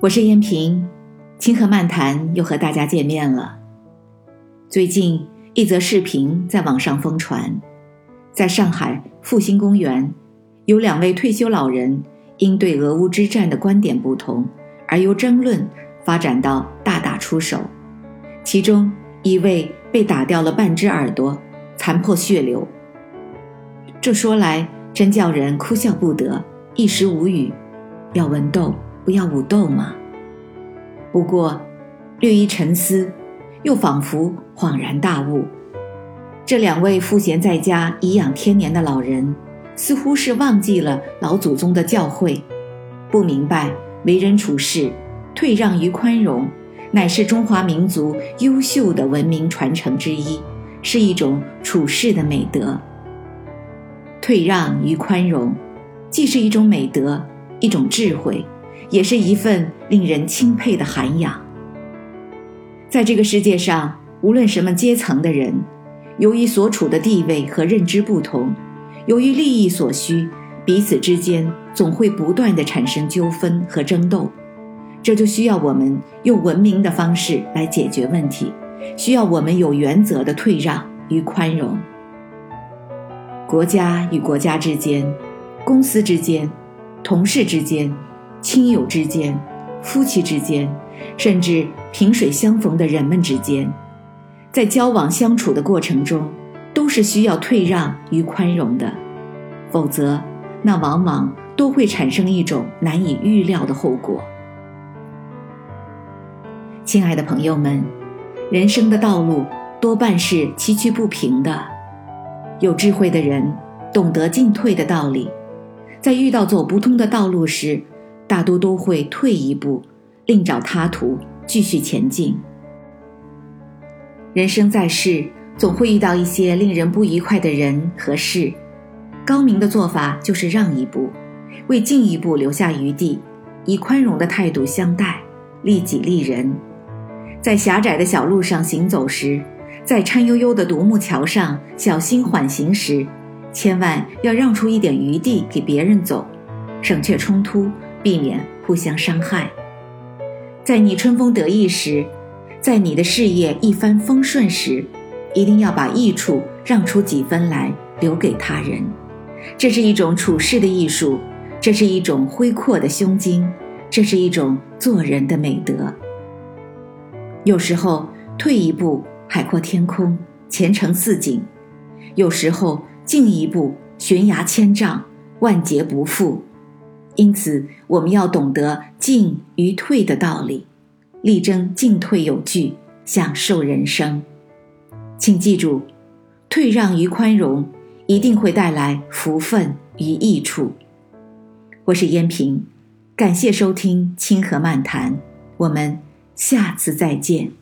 我是燕平，清河漫谈又和大家见面了。最近一则视频在网上疯传，在上海复兴公园，有两位退休老人因对俄乌之战的观点不同，而由争论发展到大打出手。其中一位被打掉了半只耳朵，残破血流。这说来真叫人哭笑不得，一时无语。要文斗。不要武斗嘛。不过，略一沉思，又仿佛恍然大悟。这两位赋闲在家颐养天年的老人，似乎是忘记了老祖宗的教诲，不明白为人处事，退让与宽容，乃是中华民族优秀的文明传承之一，是一种处世的美德。退让与宽容，既是一种美德，一种智慧。也是一份令人钦佩的涵养。在这个世界上，无论什么阶层的人，由于所处的地位和认知不同，由于利益所需，彼此之间总会不断的产生纠纷和争斗。这就需要我们用文明的方式来解决问题，需要我们有原则的退让与宽容。国家与国家之间，公司之间，同事之间。亲友之间、夫妻之间，甚至萍水相逢的人们之间，在交往相处的过程中，都是需要退让与宽容的，否则，那往往都会产生一种难以预料的后果。亲爱的朋友们，人生的道路多半是崎岖不平的，有智慧的人懂得进退的道理，在遇到走不通的道路时。大多都会退一步，另找他途，继续前进。人生在世，总会遇到一些令人不愉快的人和事。高明的做法就是让一步，为进一步留下余地，以宽容的态度相待，利己利人。在狭窄的小路上行走时，在颤悠悠的独木桥上小心缓行时，千万要让出一点余地给别人走，省却冲突。避免互相伤害。在你春风得意时，在你的事业一帆风顺时，一定要把益处让出几分来留给他人。这是一种处事的艺术，这是一种恢阔的胸襟，这是一种做人的美德。有时候退一步，海阔天空，前程似锦；有时候进一步，悬崖千丈，万劫不复。因此，我们要懂得进与退的道理，力争进退有据，享受人生。请记住，退让与宽容一定会带来福分与益处。我是燕平，感谢收听《清河漫谈》，我们下次再见。